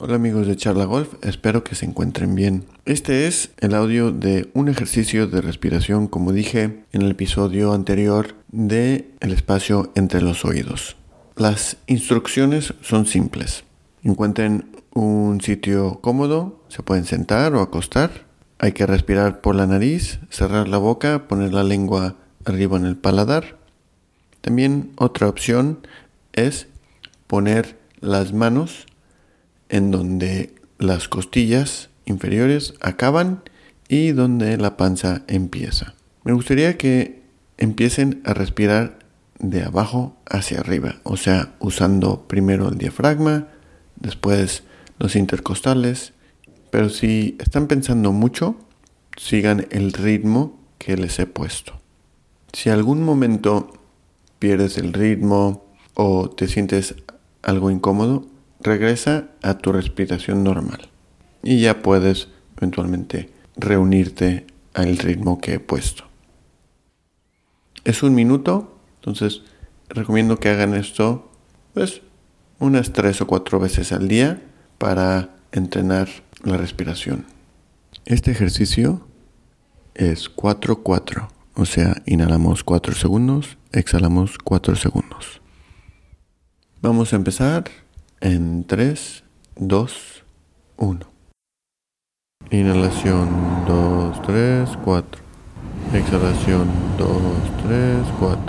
Hola amigos de Charla Golf, espero que se encuentren bien. Este es el audio de un ejercicio de respiración, como dije en el episodio anterior de el espacio entre los oídos. Las instrucciones son simples. Encuentren un sitio cómodo, se pueden sentar o acostar. Hay que respirar por la nariz, cerrar la boca, poner la lengua arriba en el paladar. También otra opción es poner las manos en donde las costillas inferiores acaban y donde la panza empieza. Me gustaría que empiecen a respirar de abajo hacia arriba, o sea, usando primero el diafragma, después los intercostales, pero si están pensando mucho, sigan el ritmo que les he puesto. Si algún momento pierdes el ritmo o te sientes algo incómodo, regresa a tu respiración normal y ya puedes eventualmente reunirte al ritmo que he puesto. Es un minuto, entonces recomiendo que hagan esto pues unas tres o cuatro veces al día para entrenar la respiración. Este ejercicio es 4-4, o sea, inhalamos 4 segundos, exhalamos 4 segundos. Vamos a empezar en 3, 2, 1. Inhalación 2, 3, 4. Exhalación 2, 3, 4.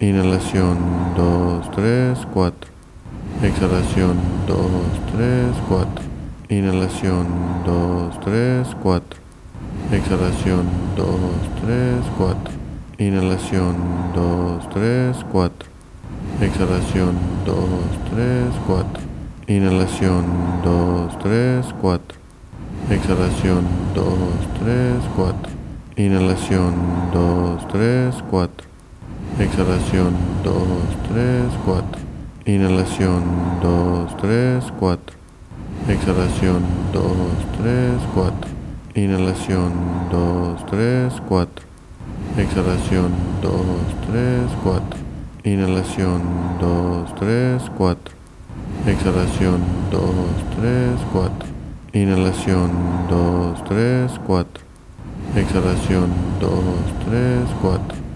Inhalación 2, 3, 4. Exhalación 2, 3, 4. Inhalación 2, 3, 4. Exhalación 2, 3, 4. Inhalación 2, 3, 4. Exhalación 2, 3, 4. Inhalación 2, 3, 4. Exhalación 2, 3, 4. Inhalación 2, 3, 4. Exhalación 2, 3, 4. Inhalación 2, 3, 4. Exhalación 2, 3, 4. Inhalación 2, 3, 4. Exhalación 2, 3, 4. Inhalación 2, 3, 4. Exhalación 2, 3, 4. Inhalación 2, 3, 4. Exhalación 2, 3, 4.